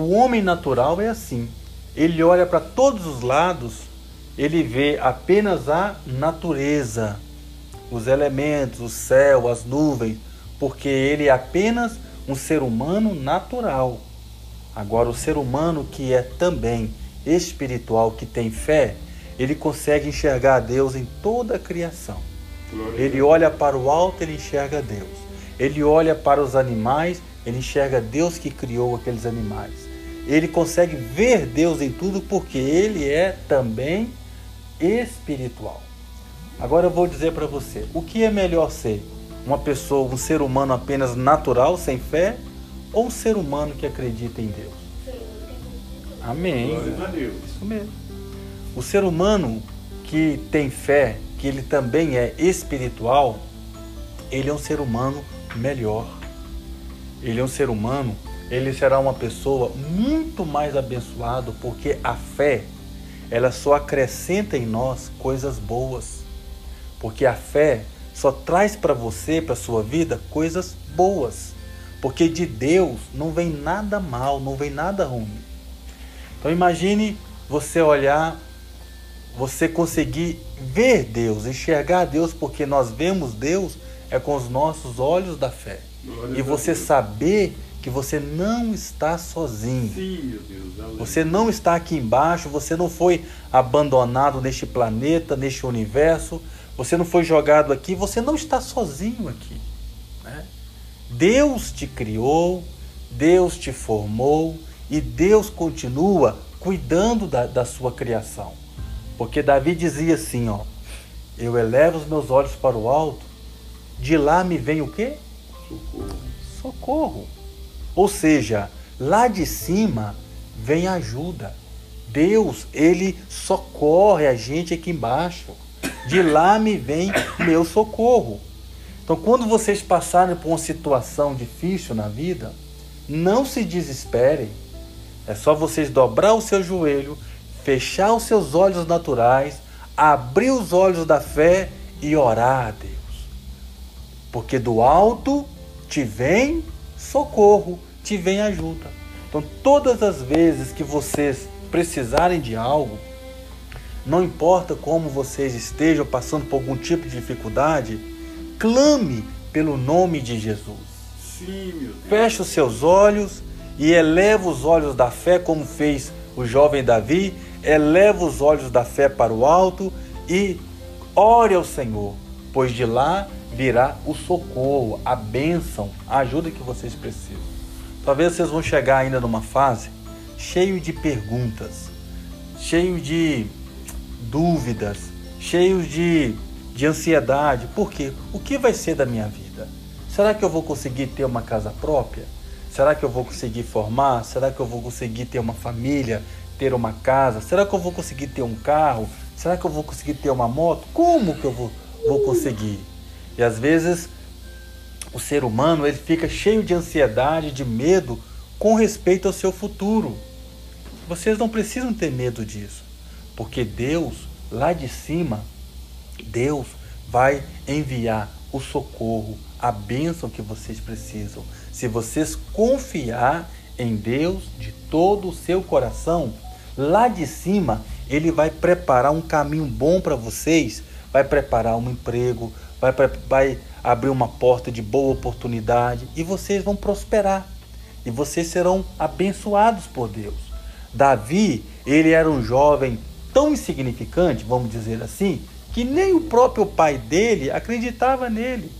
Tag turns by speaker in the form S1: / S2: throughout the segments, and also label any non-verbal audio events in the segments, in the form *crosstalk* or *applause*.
S1: o homem natural é assim. Ele olha para todos os lados, ele vê apenas a natureza, os elementos, o céu, as nuvens, porque ele é apenas um ser humano natural. Agora, o ser humano que é também espiritual, que tem fé, ele consegue enxergar a Deus em toda a criação. Ele olha para o alto, ele enxerga Deus. Ele olha para os animais, ele enxerga Deus que criou aqueles animais. Ele consegue ver Deus em tudo porque ele é também espiritual. Agora eu vou dizer para você, o que é melhor ser? Uma pessoa, um ser humano apenas natural, sem fé, ou um ser humano que acredita em Deus? Amém.
S2: Glória a Deus.
S1: Isso mesmo. O ser humano que tem fé, que ele também é espiritual, ele é um ser humano melhor. Ele é um ser humano, ele será uma pessoa muito mais abençoado, porque a fé, ela só acrescenta em nós coisas boas. Porque a fé só traz para você, para sua vida, coisas boas. Porque de Deus não vem nada mal, não vem nada ruim. Então imagine você olhar, você conseguir ver Deus, enxergar Deus, porque nós vemos Deus é com os nossos olhos da fé.
S2: Glória
S1: E você saber que você não está sozinho.
S2: Sim, meu Deus.
S1: Você não está aqui embaixo, você não foi abandonado neste planeta, neste universo, você não foi jogado aqui, você não está sozinho aqui. né? Deus te criou, Deus te formou e Deus continua cuidando da, da sua criação. Porque Davi dizia assim, ó, eu elevo os meus olhos para o alto, de lá me vem o quê?
S2: Socorro.
S1: socorro. Ou seja, lá de cima vem ajuda. Deus, ele socorre a gente aqui embaixo. De lá me vem meu socorro. Então, quando vocês passarem por uma situação difícil na vida, não se desesperem. É só vocês dobrar o seu joelho, fechar os seus olhos naturais, abrir os olhos da fé e orar a Deus porque do alto te vem socorro, te vem ajuda. Então, todas as vezes que vocês precisarem de algo, não importa como vocês estejam passando por algum tipo de dificuldade, clame pelo nome de Jesus.
S2: Sim.
S1: Feche os seus olhos e eleva os olhos da fé, como fez o jovem Davi. Eleva os olhos da fé para o alto e ore ao Senhor, pois de lá virá o socorro, a bênção, a ajuda que vocês precisam. Talvez vocês vão chegar ainda numa fase cheio de perguntas, cheio de dúvidas, cheios de, de ansiedade. Por quê? O que vai ser da minha vida? Será que eu vou conseguir ter uma casa própria? Será que eu vou conseguir formar? Será que eu vou conseguir ter uma família, ter uma casa? Será que eu vou conseguir ter um carro? Será que eu vou conseguir ter uma moto? Como que eu vou, vou conseguir? E às vezes o ser humano ele fica cheio de ansiedade, de medo com respeito ao seu futuro. Vocês não precisam ter medo disso, porque Deus, lá de cima, Deus vai enviar o socorro, a bênção que vocês precisam. Se vocês confiar em Deus de todo o seu coração, lá de cima, ele vai preparar um caminho bom para vocês, vai preparar um emprego, vai, vai abrir uma porta de boa oportunidade e vocês vão prosperar. E vocês serão abençoados por Deus. Davi, ele era um jovem tão insignificante, vamos dizer assim, que nem o próprio pai dele acreditava nele.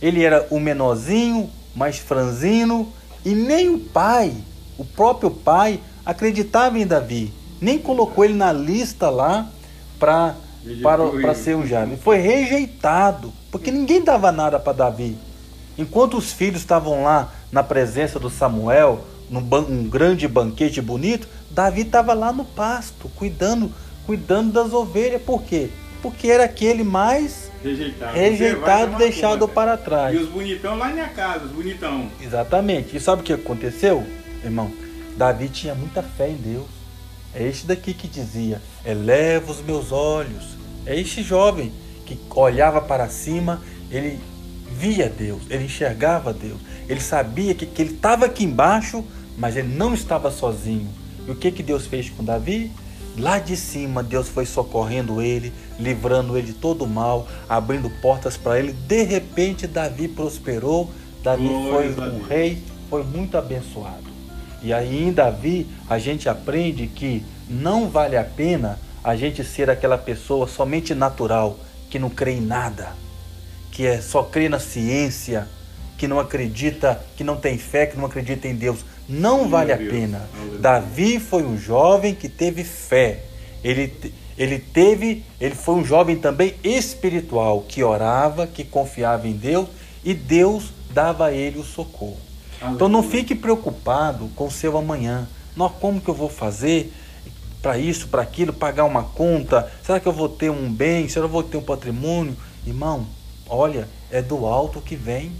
S1: Ele era o menorzinho, mais franzino, e nem o pai, o próprio pai, acreditava em Davi. Nem colocou ele na lista lá para para ser um jovem. Foi rejeitado, porque ninguém dava nada para Davi. Enquanto os filhos estavam lá na presença do Samuel, num um grande banquete bonito, Davi estava lá no pasto, cuidando, cuidando das ovelhas. Por quê? Porque era aquele mais
S2: Rejeitado.
S1: rejeitado, deixado
S2: conta.
S1: para trás.
S2: E os bonitão lá na casa, os bonitão.
S1: Exatamente. E sabe o que aconteceu, irmão? Davi tinha muita fé em Deus. É este daqui que dizia: Eleva os meus olhos. É este jovem que olhava para cima, ele via Deus, ele enxergava Deus. Ele sabia que, que ele estava aqui embaixo, mas ele não estava sozinho. E o que, que Deus fez com Davi? Lá de cima, Deus foi socorrendo ele, livrando ele de todo o mal, abrindo portas para ele. De repente, Davi prosperou, Davi
S2: Glória
S1: foi um rei, foi muito abençoado. E aí em Davi, a gente aprende que não vale a pena a gente ser aquela pessoa somente natural, que não crê em nada, que é só crê na ciência, que não acredita, que não tem fé, que não acredita em Deus. Não vale a pena. Davi foi um jovem que teve fé. Ele, ele teve, ele foi um jovem também espiritual, que orava, que confiava em Deus e Deus dava a ele o socorro. Então não fique preocupado com o seu amanhã. Não, como que eu vou fazer para isso, para aquilo, pagar uma conta? Será que eu vou ter um bem? Será que eu vou ter um patrimônio? Irmão, olha, é do alto que vem.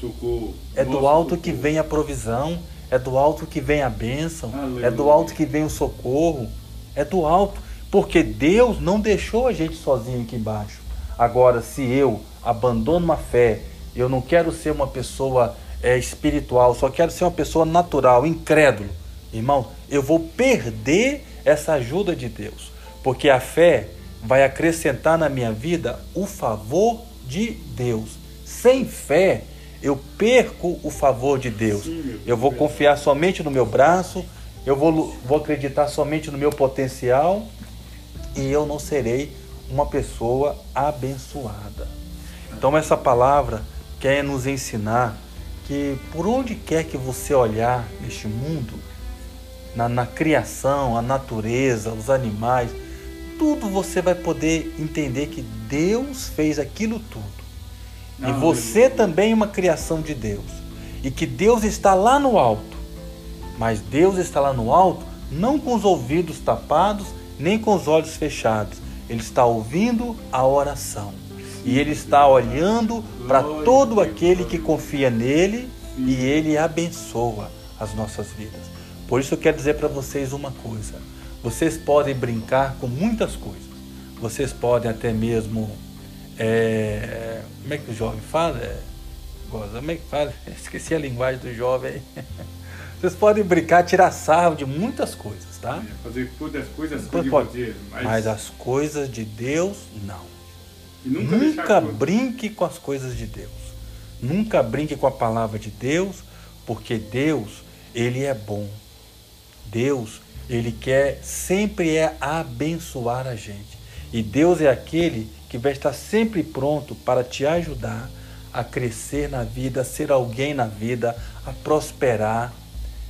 S2: Socorro.
S1: É do
S2: Nosso
S1: alto que
S2: socorro.
S1: vem a provisão, é do alto que vem a bênção,
S2: Aleluia.
S1: é do alto que vem o socorro, é do alto, porque Deus não deixou a gente sozinho aqui embaixo. Agora, se eu abandono uma fé, eu não quero ser uma pessoa é, espiritual, só quero ser uma pessoa natural, incrédulo, irmão, eu vou perder essa ajuda de Deus, porque a fé vai acrescentar na minha vida o favor de Deus. Sem fé, eu perco o favor de Deus. Eu vou confiar somente no meu braço, eu vou, vou acreditar somente no meu potencial e eu não serei uma pessoa abençoada. Então, essa palavra quer nos ensinar que por onde quer que você olhar neste mundo, na, na criação, a natureza, os animais, tudo você vai poder entender que Deus fez aquilo tudo. E
S2: Aleluia.
S1: você também é uma criação de Deus. E que Deus está lá no alto. Mas Deus está lá no alto não com os ouvidos tapados, nem com os olhos fechados. Ele está ouvindo a oração. E ele está olhando para todo aquele que confia nele
S2: Sim.
S1: e ele abençoa as nossas vidas. Por isso eu quero dizer para vocês uma coisa. Vocês podem brincar com muitas coisas. Vocês podem até mesmo é, como é que o jovem fala? É, como é que fala? *laughs* Esqueci a linguagem do jovem. *laughs* Vocês podem brincar, tirar sarro de muitas coisas, tá?
S2: É, Fazer todas as coisas que
S1: Pode, pode.
S2: mas,
S1: Mas as coisas de Deus, não.
S2: e nunca,
S1: Nunca brinque com as coisas de Deus. Nunca brinque com a palavra de Deus, porque Deus, ele é bom. Deus, ele quer sempre é abençoar a gente. E Deus é aquele que vai estar sempre pronto para te ajudar a crescer na vida, a ser alguém na vida, a prosperar.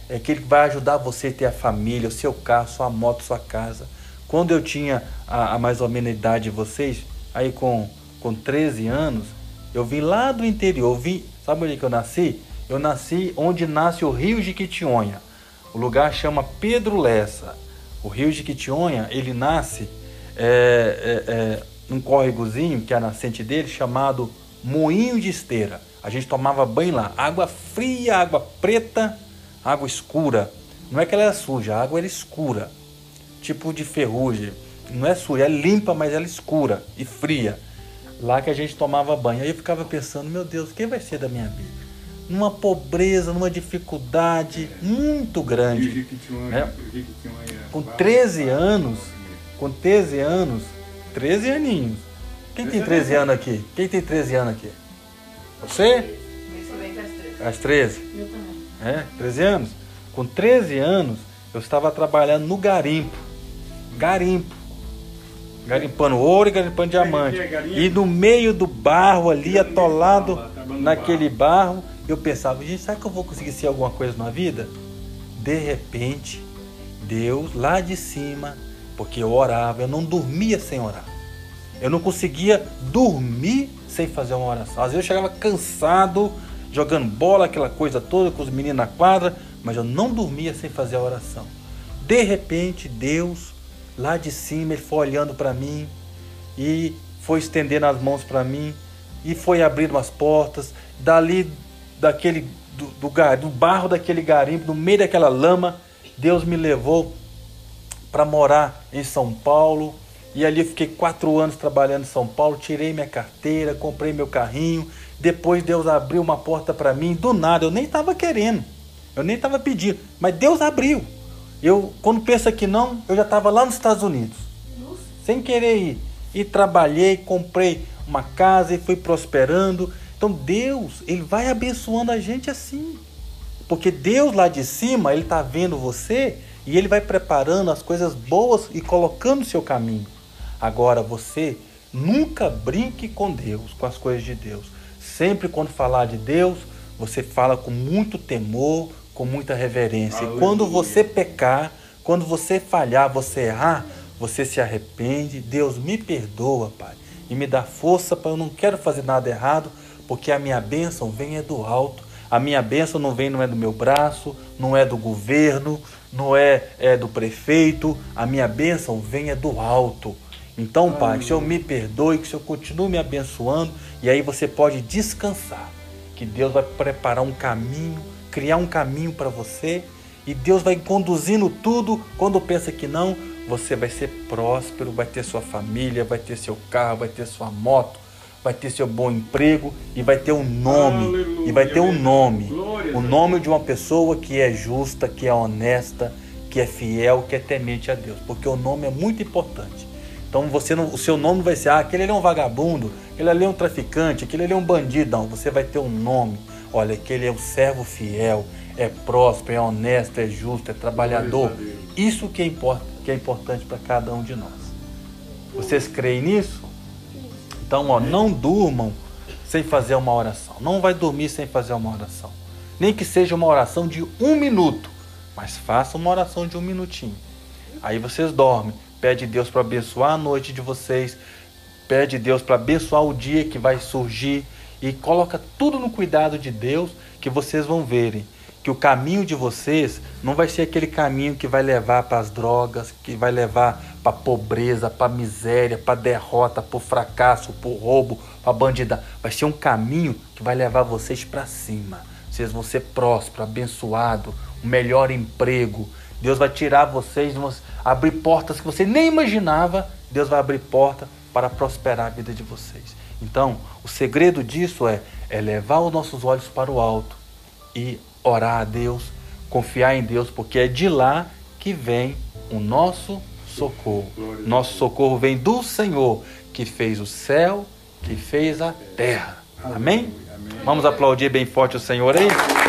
S1: É aquele que vai ajudar você a ter a família, o seu carro, sua moto, sua casa. Quando eu tinha a, a mais ou menos a idade de vocês, aí com, com 13 anos, eu vim lá do interior. Eu vim, sabe onde que eu nasci? Eu nasci onde nasce o Rio de Quitionha. O lugar chama Pedro Lessa. O Rio de Quitionha, ele nasce é, é, é, num córregozinho, que é a nascente dele, chamado Moinho de Esteira. A gente tomava banho lá. Água fria, água preta, água escura. Não é que ela era suja, a água era escura. Tipo de ferrugem. Não é suja, é limpa, mas ela é escura e fria. Lá que a gente tomava banho. Aí eu ficava pensando, meu Deus, quem vai ser da minha vida? Numa pobreza, numa dificuldade muito
S2: E o
S1: grande. É.
S2: Jequitinhonha
S1: Com
S2: vai-
S1: 13
S2: vai-
S1: anos, com 13 anos, 13 aninhos. Quem tem 13 anos aqui? Quem tem 13 anos aqui? Você? Às 13?
S3: Eu também.
S1: É, 13 anos. Com 13 anos, eu estava trabalhando no garimpo. Garimpo. Garimpando ouro e garimpando diamante.
S2: é?
S1: E no meio do barro ali, atolado naquele barro, eu pensava, gente, será que eu vou conseguir ser alguma coisa na vida? De repente, Deus lá de cima, porque eu orava, eu não dormia sem orar. Eu não conseguia dormir sem fazer uma oração. Às vezes eu chegava cansado, jogando bola, aquela coisa toda, com os meninos na quadra, mas eu não dormia sem fazer a oração. De repente, Deus, lá de cima, Ele foi olhando para mim e foi estendendo as mãos para mim e foi abrindo as portas. Dali, daquele, do, do, gar- do barro daquele garimpo, no meio daquela lama, Deus me levou para morar em São Paulo. E ali eu fiquei quatro anos trabalhando em São Paulo, tirei minha carteira, comprei meu carrinho. Depois Deus abriu uma porta para mim, do nada, eu nem estava querendo. Eu nem estava pedindo, mas Deus abriu. Eu, quando pensa que não, eu já estava lá nos Estados Unidos, sem querer ir. E trabalhei, comprei uma casa e fui prosperando. Então Deus, Ele vai abençoando a gente assim. Porque Deus lá de cima, Ele está vendo você e Ele vai preparando as coisas boas e colocando no seu caminho. Agora você nunca brinque com Deus, com as coisas de Deus. Sempre quando falar de Deus, você fala com muito temor, com muita reverência. E quando você pecar, quando você falhar, você errar, você se arrepende. Deus me perdoa, Pai, e me dá força para eu não quero fazer nada errado, porque a minha bênção vem é do alto. A minha bênção não vem, não é do meu braço, não é do governo, não é, é do prefeito. A minha bênção vem é do alto. Então, Pai, que o Senhor me perdoe, que o Senhor continue me abençoando, e aí você pode descansar, que Deus vai preparar um caminho, criar um caminho para você, e Deus vai conduzindo tudo. Quando pensa que não, você vai ser próspero, vai ter sua família, vai ter seu carro, vai ter sua moto, vai ter seu bom emprego e vai ter um nome. Aleluia, e vai ter um nome. O nome de uma pessoa que é justa, que é honesta, que é fiel, que é temente a Deus. Porque o nome é muito importante. Então você não, o seu nome não vai ser, ah, aquele ali é um vagabundo, aquele ali é um traficante, aquele ali é um bandido. Não, você vai ter um nome. Olha, aquele é um servo fiel, é próspero, é honesto, é justo, é trabalhador. Isso que é, import, que é importante para cada um de nós. Vocês creem nisso? Então, ó, não durmam sem fazer uma oração. Não vai dormir sem fazer uma oração. Nem que seja uma oração de um minuto, mas faça uma oração de um minutinho. Aí vocês dormem. Pede Deus para abençoar a noite de vocês. Pede Deus para abençoar o dia que vai surgir. E coloca tudo no cuidado de Deus que vocês vão verem que o caminho de vocês não vai ser aquele caminho que vai levar para as drogas, que vai levar para pobreza, para miséria, para derrota, para fracasso, para roubo, para bandida. Vai ser um caminho que vai levar vocês para cima. Vocês vão ser prósperos, abençoados, um melhor emprego. Deus vai tirar vocês, abrir portas que você nem imaginava. Deus vai abrir porta para prosperar a vida de vocês. Então, o segredo disso é, é levar os nossos olhos para o alto e orar a Deus, confiar em Deus, porque é de lá que vem o nosso socorro. Nosso socorro vem do Senhor, que fez o céu, que fez a terra. Amém? Vamos aplaudir bem forte o Senhor aí?